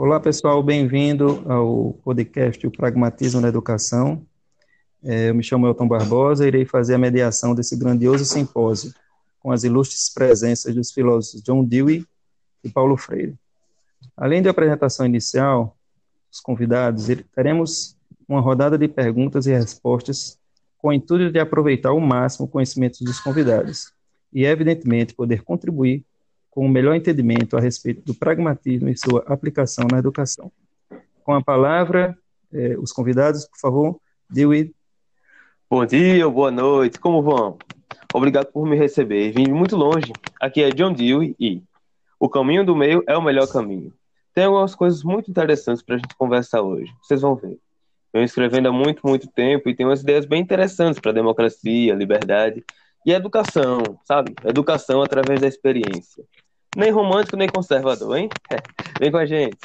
Olá, pessoal, bem-vindo ao podcast O Pragmatismo na Educação. É, eu me chamo Elton Barbosa e irei fazer a mediação desse grandioso simpósio com as ilustres presenças dos filósofos John Dewey e Paulo Freire. Além da apresentação inicial, os convidados, teremos uma rodada de perguntas e respostas com o intuito de aproveitar ao máximo o conhecimento dos convidados e, evidentemente, poder contribuir com o melhor entendimento a respeito do pragmatismo e sua aplicação na educação. Com a palavra, eh, os convidados, por favor, Dewey. Bom dia boa noite, como vão? Obrigado por me receber. Vim muito longe. Aqui é John Dewey e o caminho do meio é o melhor caminho. Tem algumas coisas muito interessantes para a gente conversar hoje. Vocês vão ver. Eu escrevendo há muito, muito tempo e tenho umas ideias bem interessantes para democracia, liberdade e educação, sabe? Educação através da experiência. Nem romântico, nem conservador, hein? Vem com a gente.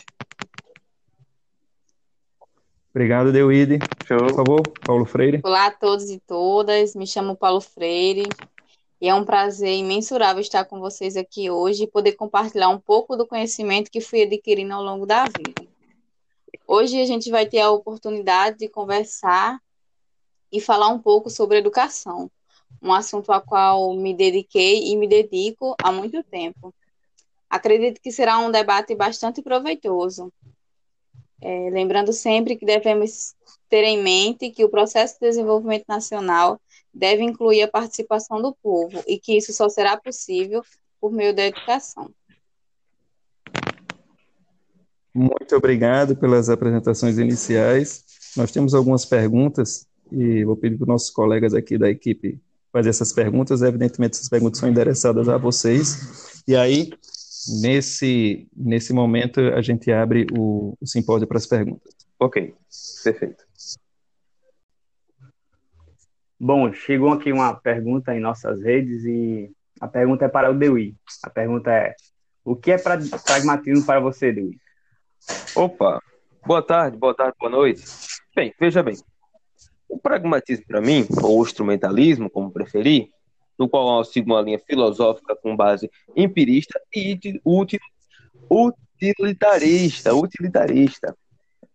Obrigado, Deuide. Show. Por favor, Paulo Freire. Olá a todos e todas. Me chamo Paulo Freire. E é um prazer imensurável estar com vocês aqui hoje e poder compartilhar um pouco do conhecimento que fui adquirindo ao longo da vida. Hoje a gente vai ter a oportunidade de conversar e falar um pouco sobre educação, um assunto ao qual me dediquei e me dedico há muito tempo. Acredito que será um debate bastante proveitoso. É, lembrando sempre que devemos ter em mente que o processo de desenvolvimento nacional deve incluir a participação do povo e que isso só será possível por meio da educação. Muito obrigado pelas apresentações iniciais. Nós temos algumas perguntas e vou pedir para os nossos colegas aqui da equipe fazer essas perguntas. Evidentemente, essas perguntas são endereçadas a vocês. E aí, Nesse, nesse momento, a gente abre o, o simpósio para as perguntas. Ok, perfeito. Bom, chegou aqui uma pergunta em nossas redes e a pergunta é para o Dewey. A pergunta é: o que é pragmatismo para você, Dewey? Opa, boa tarde, boa tarde, boa noite. Bem, veja bem. O pragmatismo para mim, ou o instrumentalismo, como preferir, no qual eu sigo uma linha filosófica com base empirista e utilitarista, utilitarista.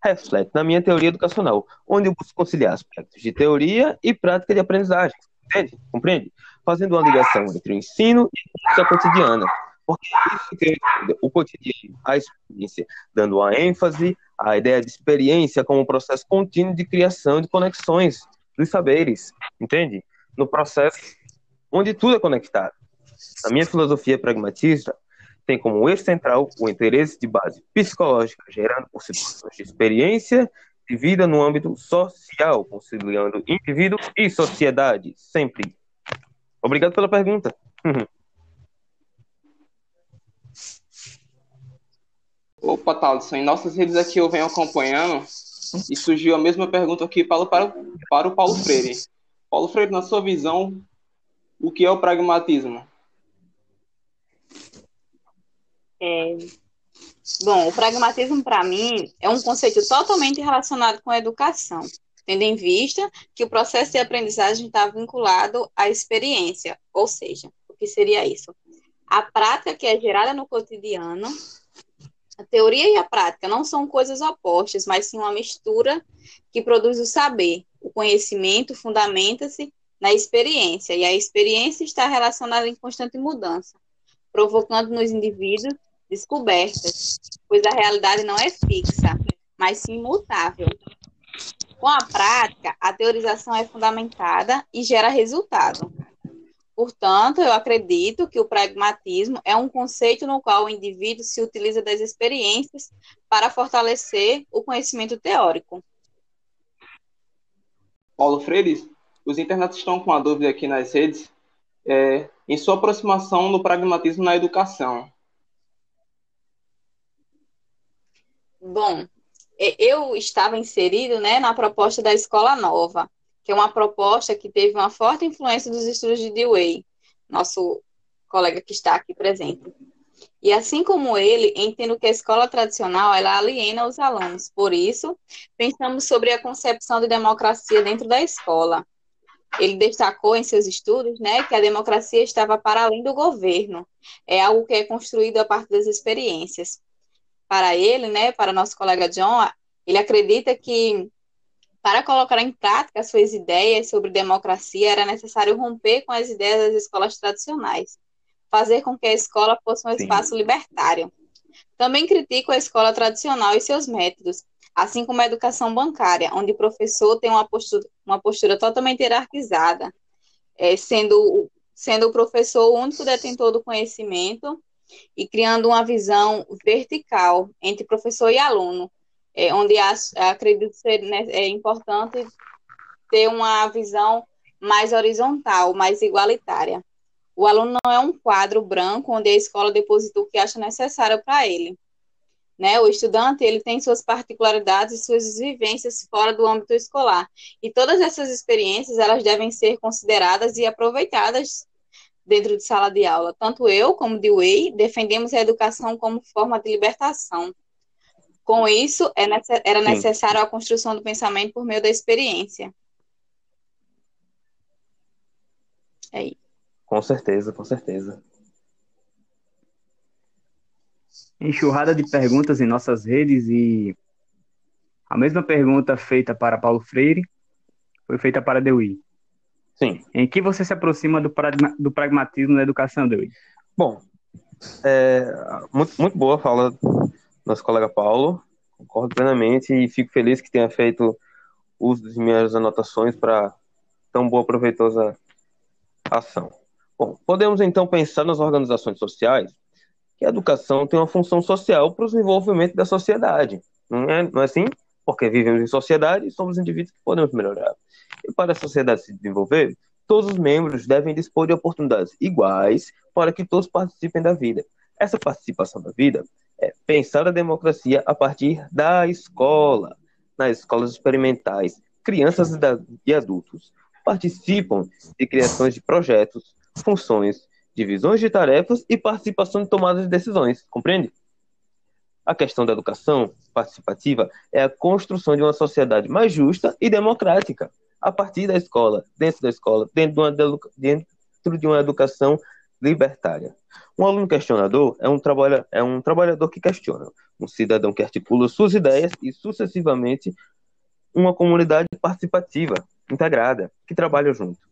Reflete na minha teoria educacional, onde eu busco conciliar aspectos de teoria e prática de aprendizagem. Entende? Compreende? Fazendo uma ligação entre o ensino e a cotidiana. Porque isso que o cotidiano, a experiência, dando uma ênfase à ideia de experiência como um processo contínuo de criação de conexões dos saberes. Entende? No processo onde tudo é conectado. A minha filosofia pragmatista tem como eixo central o interesse de base psicológica, gerando por situações de experiência de vida no âmbito social, conciliando indivíduo e sociedade, sempre. Obrigado pela pergunta. Opa, Thaleson, em nossas redes aqui eu venho acompanhando e surgiu a mesma pergunta aqui para, para o Paulo Freire. Paulo Freire, na sua visão, o que é o pragmatismo? É... Bom, o pragmatismo, para mim, é um conceito totalmente relacionado com a educação, tendo em vista que o processo de aprendizagem está vinculado à experiência, ou seja, o que seria isso? A prática que é gerada no cotidiano, a teoria e a prática não são coisas opostas, mas sim uma mistura que produz o saber. O conhecimento fundamenta-se na experiência, e a experiência está relacionada em constante mudança, provocando nos indivíduos descobertas, pois a realidade não é fixa, mas sim mutável. Com a prática, a teorização é fundamentada e gera resultado. Portanto, eu acredito que o pragmatismo é um conceito no qual o indivíduo se utiliza das experiências para fortalecer o conhecimento teórico. Paulo Freire, os internatos estão com uma dúvida aqui nas redes é, em sua aproximação do pragmatismo na educação. Bom, eu estava inserido né, na proposta da Escola Nova, que é uma proposta que teve uma forte influência dos estudos de Dewey, nosso colega que está aqui presente. E assim como ele, entendo que a escola tradicional ela aliena os alunos. Por isso, pensamos sobre a concepção de democracia dentro da escola, ele destacou em seus estudos né, que a democracia estava para além do governo, é algo que é construído a partir das experiências. para ele, né, para nosso colega John, ele acredita que para colocar em prática suas ideias sobre democracia era necessário romper com as ideias das escolas tradicionais, fazer com que a escola fosse um Sim. espaço libertário. Também critico a escola tradicional e seus métodos, assim como a educação bancária, onde o professor tem uma postura, uma postura totalmente hierarquizada, é, sendo, sendo o professor o único detentor do conhecimento e criando uma visão vertical entre professor e aluno, é, onde acredito ser né, é importante ter uma visão mais horizontal, mais igualitária. O aluno não é um quadro branco onde a escola deposita o que acha necessário para ele. Né? O estudante ele tem suas particularidades e suas vivências fora do âmbito escolar. E todas essas experiências elas devem ser consideradas e aproveitadas dentro de sala de aula. Tanto eu como Dewey defendemos a educação como forma de libertação. Com isso, é era necessário a construção do pensamento por meio da experiência. É isso. Com certeza, com certeza. Enxurrada de perguntas em nossas redes e a mesma pergunta feita para Paulo Freire foi feita para Dewey. Sim. Em que você se aproxima do, pragma, do pragmatismo na educação, Dewey? Bom, é, muito, muito boa a fala do nosso colega Paulo. Concordo plenamente e fico feliz que tenha feito uso das minhas anotações para tão boa proveitosa ação. Bom, podemos então pensar nas organizações sociais que a educação tem uma função social para o desenvolvimento da sociedade. Não é, não é assim? Porque vivemos em sociedade e somos indivíduos que podemos melhorar. E para a sociedade se desenvolver, todos os membros devem dispor de oportunidades iguais para que todos participem da vida. Essa participação da vida é pensar a democracia a partir da escola, nas escolas experimentais. Crianças e adultos participam de criações de projetos, funções, divisões de tarefas e participação de tomadas de decisões, compreende? A questão da educação participativa é a construção de uma sociedade mais justa e democrática, a partir da escola, dentro da escola, dentro de uma, dentro de uma educação libertária. Um aluno questionador é um, trabalha, é um trabalhador que questiona, um cidadão que articula suas ideias e, sucessivamente, uma comunidade participativa, integrada, que trabalha junto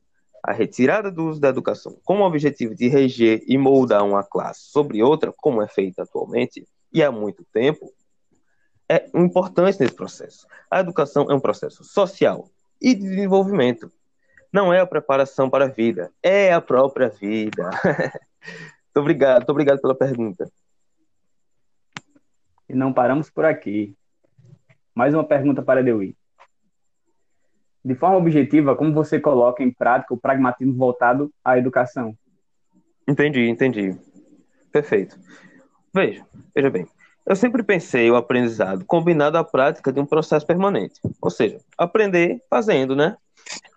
a retirada do uso da educação com o objetivo de reger e moldar uma classe sobre outra, como é feito atualmente e há muito tempo, é importante nesse processo. A educação é um processo social e de desenvolvimento. Não é a preparação para a vida, é a própria vida. muito obrigado, muito obrigado pela pergunta. E não paramos por aqui. Mais uma pergunta para Dewey de forma objetiva, como você coloca em prática o pragmatismo voltado à educação? Entendi, entendi. Perfeito. Veja, veja bem. Eu sempre pensei o aprendizado combinado à prática de um processo permanente. Ou seja, aprender fazendo, né?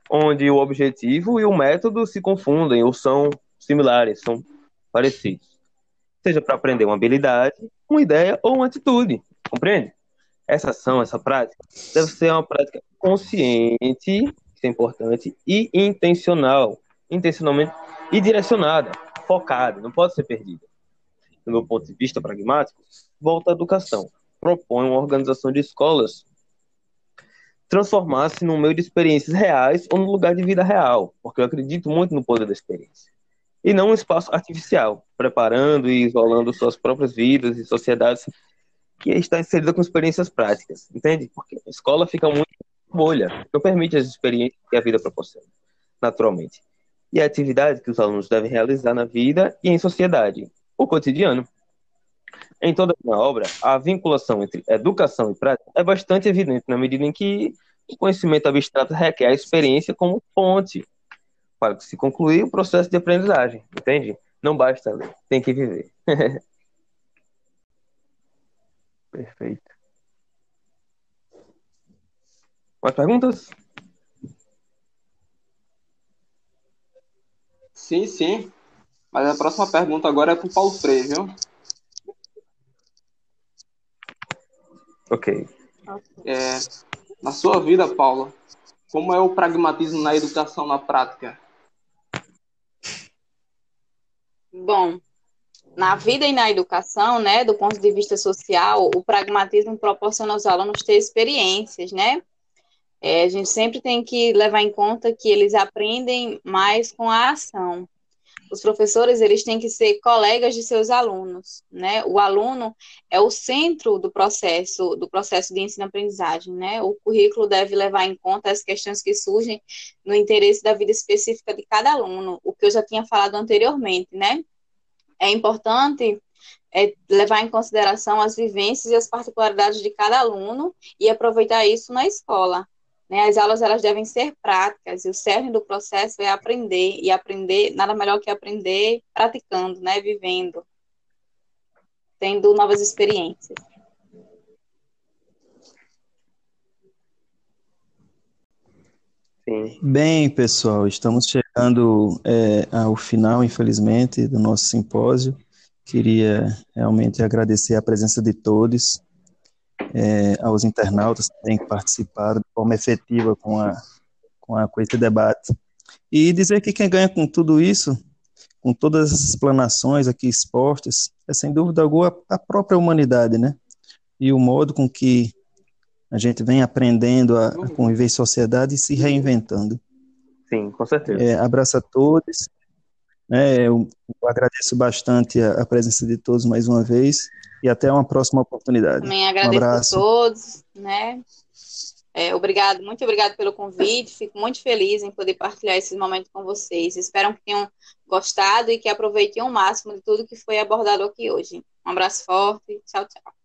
Onde o objetivo e o método se confundem ou são similares, são parecidos. Seja para aprender uma habilidade, uma ideia ou uma atitude. Compreende? Essa ação, essa prática, deve ser uma prática consciente, isso é importante, e intencional, intencionalmente e direcionada, focada, não pode ser perdida. Do meu ponto de vista pragmático, volta à educação, propõe uma organização de escolas transformar-se num meio de experiências reais ou no lugar de vida real, porque eu acredito muito no poder da experiência. E não um espaço artificial, preparando e isolando suas próprias vidas e sociedades que está inserida com experiências práticas, entende? Porque a escola fica muito bolha, não permite as experiências que a vida proporciona, naturalmente. E a atividade que os alunos devem realizar na vida e em sociedade, o cotidiano. Em toda a obra, a vinculação entre educação e prática é bastante evidente na medida em que o conhecimento abstrato requer a experiência como ponte para se concluir o processo de aprendizagem, entende? Não basta ler, tem que viver. Perfeito. Mais perguntas? Sim, sim. Mas a próxima pergunta agora é para o Paulo Freire, viu? Ok. É, na sua vida, Paulo, como é o pragmatismo na educação na prática? Bom, na vida e na educação, né, do ponto de vista social, o pragmatismo proporciona aos alunos ter experiências, né? É, a gente sempre tem que levar em conta que eles aprendem mais com a ação. Os professores, eles têm que ser colegas de seus alunos, né? O aluno é o centro do processo, do processo de ensino-aprendizagem, né? O currículo deve levar em conta as questões que surgem no interesse da vida específica de cada aluno, o que eu já tinha falado anteriormente, né? É importante é, levar em consideração as vivências e as particularidades de cada aluno e aproveitar isso na escola. Né? As aulas elas devem ser práticas e o cerne do processo é aprender e aprender nada melhor que aprender praticando, né? Vivendo, tendo novas experiências. Sim. Bem, pessoal, estamos chegando é, ao final, infelizmente, do nosso simpósio. Queria realmente agradecer a presença de todos é, aos internautas que têm participado de forma efetiva com, a, com, a, com esse debate. E dizer que quem ganha com tudo isso, com todas as explanações aqui expostas, é sem dúvida alguma a própria humanidade, né? E o modo com que a gente vem aprendendo a, a conviver em sociedade e se reinventando. Sim, com certeza. É, abraço a todos. É, eu, eu, agradeço bastante a, a presença de todos mais uma vez e até uma próxima oportunidade. Também agradeço um a todos, né? É, obrigado, muito obrigado pelo convite. Fico muito feliz em poder partilhar esses momentos com vocês. Espero que tenham gostado e que aproveitem o máximo de tudo que foi abordado aqui hoje. Um abraço forte. Tchau, tchau.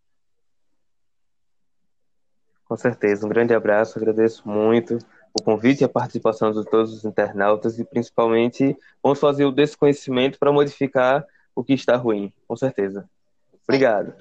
Com certeza, um grande abraço. Agradeço muito o convite e a participação de todos os internautas e principalmente vamos fazer o desconhecimento para modificar o que está ruim, com certeza. Obrigado.